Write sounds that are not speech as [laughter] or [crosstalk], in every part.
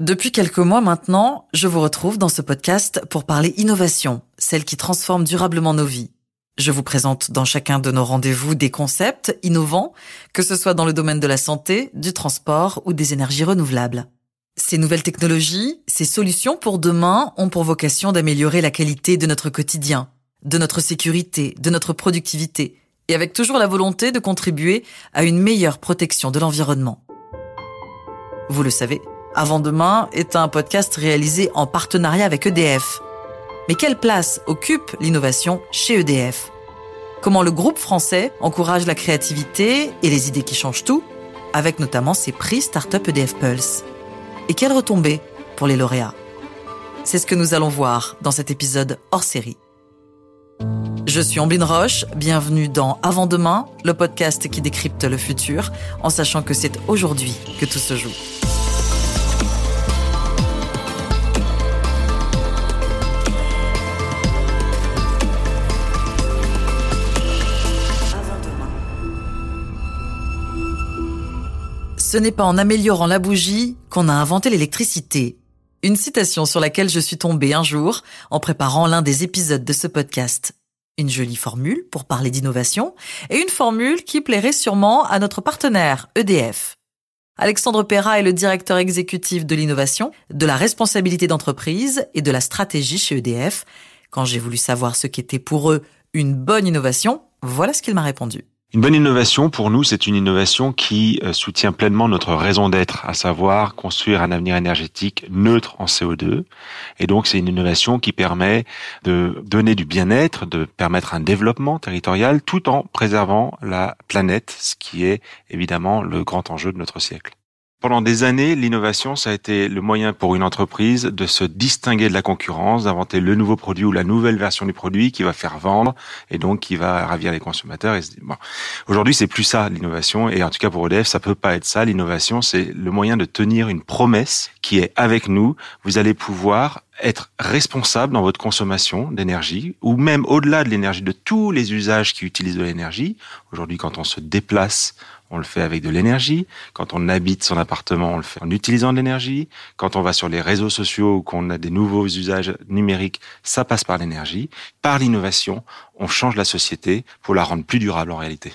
Depuis quelques mois maintenant, je vous retrouve dans ce podcast pour parler innovation, celle qui transforme durablement nos vies. Je vous présente dans chacun de nos rendez-vous des concepts innovants, que ce soit dans le domaine de la santé, du transport ou des énergies renouvelables. Ces nouvelles technologies, ces solutions pour demain ont pour vocation d'améliorer la qualité de notre quotidien, de notre sécurité, de notre productivité, et avec toujours la volonté de contribuer à une meilleure protection de l'environnement. Vous le savez, Avant demain est un podcast réalisé en partenariat avec EDF. Mais quelle place occupe l'innovation chez EDF Comment le groupe français encourage la créativité et les idées qui changent tout, avec notamment ses prix Startup EDF Pulse? Et quelles retombées pour les lauréats? C'est ce que nous allons voir dans cet épisode hors série. Je suis Ambline Roche, bienvenue dans Avant demain, le podcast qui décrypte le futur, en sachant que c'est aujourd'hui que tout se joue. Ce n'est pas en améliorant la bougie qu'on a inventé l'électricité. Une citation sur laquelle je suis tombée un jour en préparant l'un des épisodes de ce podcast. Une jolie formule pour parler d'innovation et une formule qui plairait sûrement à notre partenaire EDF. Alexandre Perra est le directeur exécutif de l'innovation, de la responsabilité d'entreprise et de la stratégie chez EDF. Quand j'ai voulu savoir ce qu'était pour eux une bonne innovation, voilà ce qu'il m'a répondu. Une bonne innovation, pour nous, c'est une innovation qui euh, soutient pleinement notre raison d'être, à savoir construire un avenir énergétique neutre en CO2. Et donc, c'est une innovation qui permet de donner du bien-être, de permettre un développement territorial, tout en préservant la planète, ce qui est évidemment le grand enjeu de notre siècle. Pendant des années, l'innovation, ça a été le moyen pour une entreprise de se distinguer de la concurrence, d'inventer le nouveau produit ou la nouvelle version du produit qui va faire vendre et donc qui va ravir les consommateurs. Et bon. Aujourd'hui, c'est plus ça l'innovation et en tout cas pour EDF, ça peut pas être ça. L'innovation, c'est le moyen de tenir une promesse qui est avec nous. Vous allez pouvoir être responsable dans votre consommation d'énergie, ou même au-delà de l'énergie, de tous les usages qui utilisent de l'énergie. Aujourd'hui, quand on se déplace, on le fait avec de l'énergie. Quand on habite son appartement, on le fait en utilisant de l'énergie. Quand on va sur les réseaux sociaux ou qu'on a des nouveaux usages numériques, ça passe par l'énergie. Par l'innovation, on change la société pour la rendre plus durable en réalité.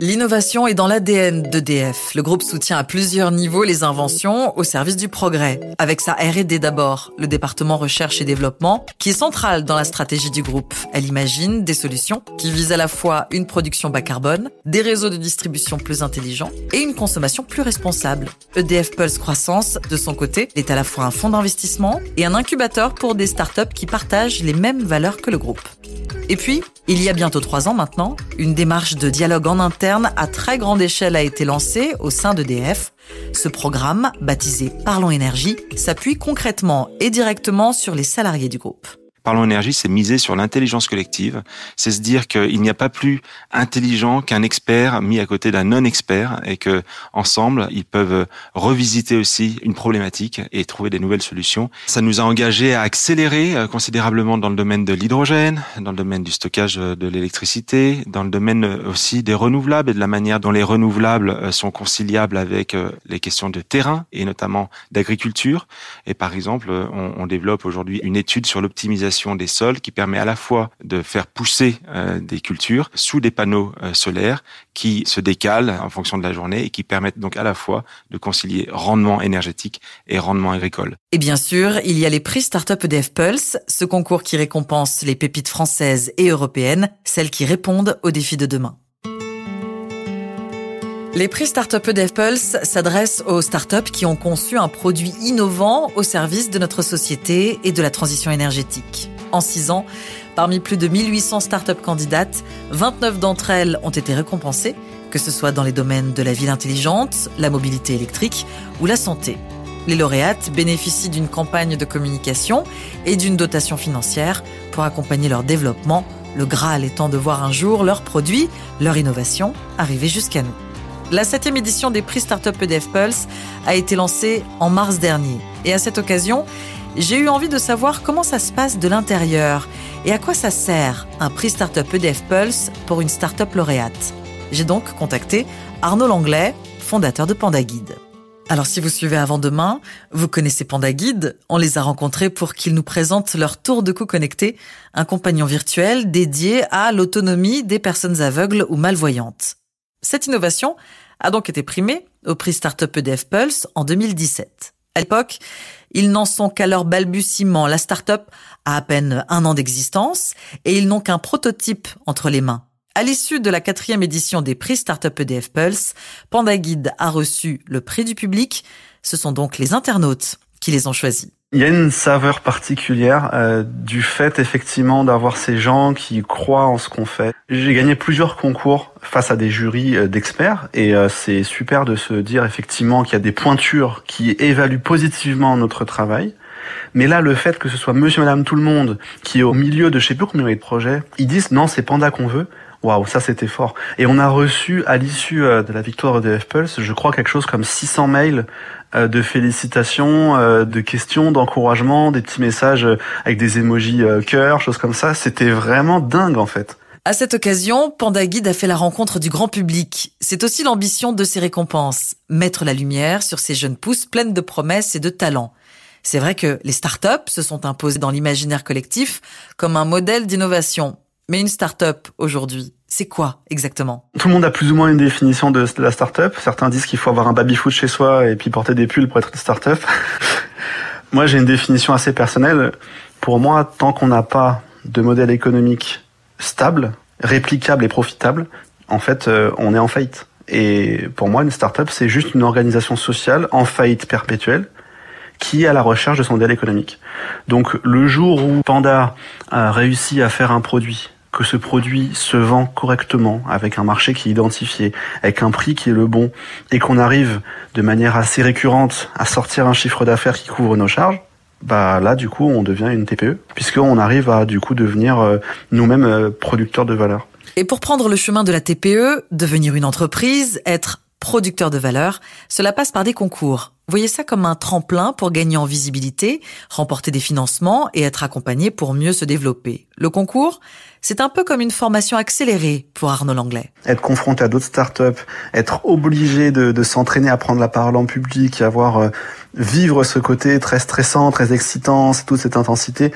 L'innovation est dans l'ADN d'EDF. Le groupe soutient à plusieurs niveaux les inventions au service du progrès. Avec sa R&D d'abord, le département recherche et développement, qui est central dans la stratégie du groupe. Elle imagine des solutions qui visent à la fois une production bas carbone, des réseaux de distribution plus intelligents et une consommation plus responsable. EDF Pulse Croissance, de son côté, est à la fois un fonds d'investissement et un incubateur pour des startups qui partagent les mêmes valeurs que le groupe. Et puis, il y a bientôt trois ans maintenant, une démarche de dialogue en interne à très grande échelle a été lancée au sein d'EDF. Ce programme, baptisé Parlons Énergie, s'appuie concrètement et directement sur les salariés du groupe. Parlons énergie, c'est miser sur l'intelligence collective. C'est se dire qu'il n'y a pas plus intelligent qu'un expert mis à côté d'un non-expert et que ensemble, ils peuvent revisiter aussi une problématique et trouver des nouvelles solutions. Ça nous a engagé à accélérer euh, considérablement dans le domaine de l'hydrogène, dans le domaine du stockage de l'électricité, dans le domaine aussi des renouvelables et de la manière dont les renouvelables euh, sont conciliables avec euh, les questions de terrain et notamment d'agriculture. Et par exemple, on développe aujourd'hui une étude sur l'optimisation des sols qui permet à la fois de faire pousser euh, des cultures sous des panneaux euh, solaires qui se décalent en fonction de la journée et qui permettent donc à la fois de concilier rendement énergétique et rendement agricole. Et bien sûr, il y a les prix Startup EDF Pulse, ce concours qui récompense les pépites françaises et européennes, celles qui répondent aux défis de demain. Les prix Startup EDF Pulse s'adressent aux startups qui ont conçu un produit innovant au service de notre société et de la transition énergétique. En six ans, parmi plus de 1800 startups candidates, 29 d'entre elles ont été récompensées, que ce soit dans les domaines de la ville intelligente, la mobilité électrique ou la santé. Les lauréates bénéficient d'une campagne de communication et d'une dotation financière pour accompagner leur développement, le Graal étant de voir un jour leurs produits, leur innovation arriver jusqu'à nous. La septième édition des prix Startup EDF Pulse a été lancée en mars dernier. Et à cette occasion, j'ai eu envie de savoir comment ça se passe de l'intérieur et à quoi ça sert un prix Startup EDF Pulse pour une startup lauréate. J'ai donc contacté Arnaud Langlais, fondateur de Panda Guide. Alors si vous suivez avant demain, vous connaissez Panda Guide, on les a rencontrés pour qu'ils nous présentent leur tour de cou connecté, un compagnon virtuel dédié à l'autonomie des personnes aveugles ou malvoyantes. Cette innovation a donc été primée au prix Startup EDF Pulse en 2017. À l'époque, ils n'en sont qu'à leur balbutiement. La startup a à peine un an d'existence et ils n'ont qu'un prototype entre les mains. À l'issue de la quatrième édition des prix Startup EDF Pulse, Panda Guide a reçu le prix du public. Ce sont donc les internautes qui les ont choisis. Il y a une saveur particulière euh, du fait effectivement d'avoir ces gens qui croient en ce qu'on fait. J'ai gagné plusieurs concours face à des jurys euh, d'experts et euh, c'est super de se dire effectivement qu'il y a des pointures qui évaluent positivement notre travail. Mais là, le fait que ce soit monsieur, madame, tout le monde qui est au milieu de je sais plus combien de projets, ils disent non, c'est Panda qu'on veut. Waouh, ça c'était fort. Et on a reçu à l'issue euh, de la victoire de F-Pulse, je crois quelque chose comme 600 mails euh, de félicitations, euh, de questions, d'encouragement, des petits messages avec des emojis cœur, choses comme ça. C'était vraiment dingue en fait. À cette occasion, Panda Guide a fait la rencontre du grand public. C'est aussi l'ambition de ces récompenses, mettre la lumière sur ces jeunes pousses pleines de promesses et de talents. C'est vrai que les startups se sont imposées dans l'imaginaire collectif comme un modèle d'innovation. Mais une start-up aujourd'hui, c'est quoi exactement? Tout le monde a plus ou moins une définition de la start-up. Certains disent qu'il faut avoir un baby-foot chez soi et puis porter des pulls pour être une start-up. [laughs] moi, j'ai une définition assez personnelle. Pour moi, tant qu'on n'a pas de modèle économique stable, réplicable et profitable, en fait, euh, on est en faillite. Et pour moi, une start-up, c'est juste une organisation sociale en faillite perpétuelle qui est à la recherche de son modèle économique. Donc le jour où Panda a réussi à faire un produit que ce produit se vend correctement, avec un marché qui est identifié, avec un prix qui est le bon, et qu'on arrive de manière assez récurrente à sortir un chiffre d'affaires qui couvre nos charges, bah là du coup on devient une TPE, puisqu'on arrive à du coup devenir euh, nous-mêmes euh, producteurs de valeur. Et pour prendre le chemin de la TPE, devenir une entreprise, être producteur de valeur, cela passe par des concours. Voyez ça comme un tremplin pour gagner en visibilité, remporter des financements et être accompagné pour mieux se développer. Le concours, c'est un peu comme une formation accélérée pour Arnaud Langlais. Être confronté à d'autres startups, être obligé de, s'entraîner à prendre la parole en public, avoir euh, vivre ce côté très stressant, très excitant, toute cette intensité,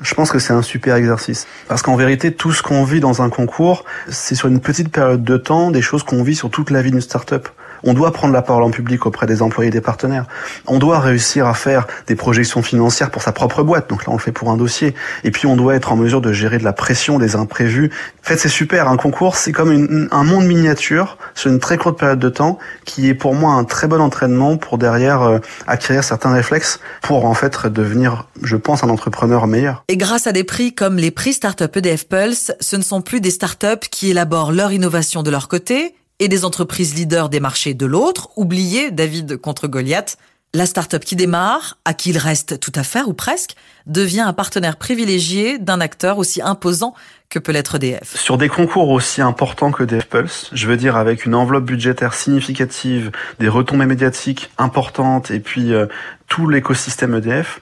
je pense que c'est un super exercice. Parce qu'en vérité, tout ce qu'on vit dans un concours, c'est sur une petite période de temps des choses qu'on vit sur toute la vie d'une startup. On doit prendre la parole en public auprès des employés et des partenaires. On doit réussir à faire des projections financières pour sa propre boîte. Donc là, on le fait pour un dossier. Et puis, on doit être en mesure de gérer de la pression, des imprévus. En fait, c'est super. Un concours, c'est comme un monde miniature sur une très courte période de temps qui est pour moi un très bon entraînement pour derrière euh, acquérir certains réflexes pour en fait devenir, je pense, un entrepreneur meilleur. Et grâce à des prix comme les prix Startup EDF Pulse, ce ne sont plus des startups qui élaborent leur innovation de leur côté et des entreprises leaders des marchés de l'autre, oubliez David contre Goliath, la start-up qui démarre, à qui il reste tout à faire ou presque, devient un partenaire privilégié d'un acteur aussi imposant que peut l'être DF. Sur des concours aussi importants que DF Pulse, je veux dire avec une enveloppe budgétaire significative, des retombées médiatiques importantes et puis euh, tout l'écosystème EDF,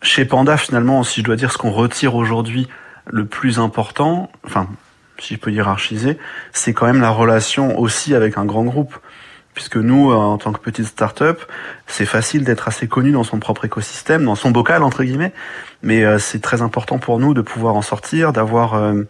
chez Panda finalement, si je dois dire ce qu'on retire aujourd'hui le plus important, enfin si je peux hiérarchiser, c'est quand même la relation aussi avec un grand groupe. Puisque nous, euh, en tant que petite start-up, c'est facile d'être assez connu dans son propre écosystème, dans son bocal, entre guillemets. Mais euh, c'est très important pour nous de pouvoir en sortir, d'avoir euh,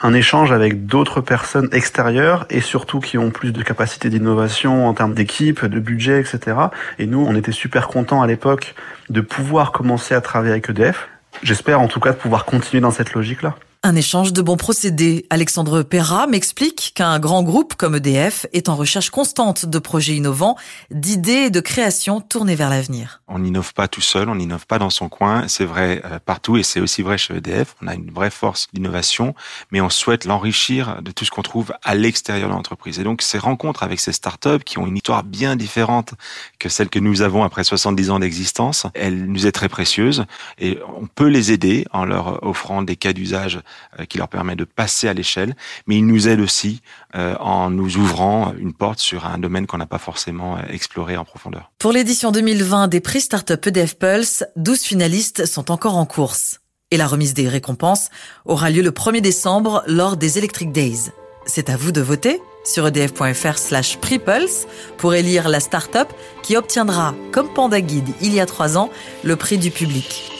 un échange avec d'autres personnes extérieures et surtout qui ont plus de capacité d'innovation en termes d'équipe, de budget, etc. Et nous, on était super contents à l'époque de pouvoir commencer à travailler avec EDF. J'espère en tout cas de pouvoir continuer dans cette logique-là. Un échange de bons procédés. Alexandre Perra m'explique qu'un grand groupe comme EDF est en recherche constante de projets innovants, d'idées et de créations tournées vers l'avenir. On n'innove pas tout seul, on n'innove pas dans son coin. C'est vrai euh, partout et c'est aussi vrai chez EDF. On a une vraie force d'innovation, mais on souhaite l'enrichir de tout ce qu'on trouve à l'extérieur de l'entreprise. Et donc ces rencontres avec ces startups qui ont une histoire bien différente que celle que nous avons après 70 ans d'existence, elle nous est très précieuse et on peut les aider en leur offrant des cas d'usage qui leur permet de passer à l'échelle, mais ils nous aident aussi euh, en nous ouvrant une porte sur un domaine qu'on n'a pas forcément euh, exploré en profondeur. Pour l'édition 2020 des prix Startup EDF Pulse, 12 finalistes sont encore en course. Et la remise des récompenses aura lieu le 1er décembre lors des Electric Days. C'est à vous de voter sur edf.fr slash prepulse pour élire la start-up qui obtiendra, comme Panda Guide il y a trois ans, le prix du public.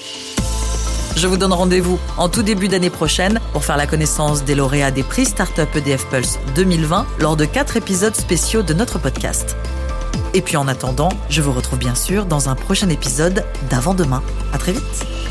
Je vous donne rendez-vous en tout début d'année prochaine pour faire la connaissance des lauréats des prix Startup EDF Pulse 2020 lors de quatre épisodes spéciaux de notre podcast. Et puis en attendant, je vous retrouve bien sûr dans un prochain épisode d'avant-demain. À très vite!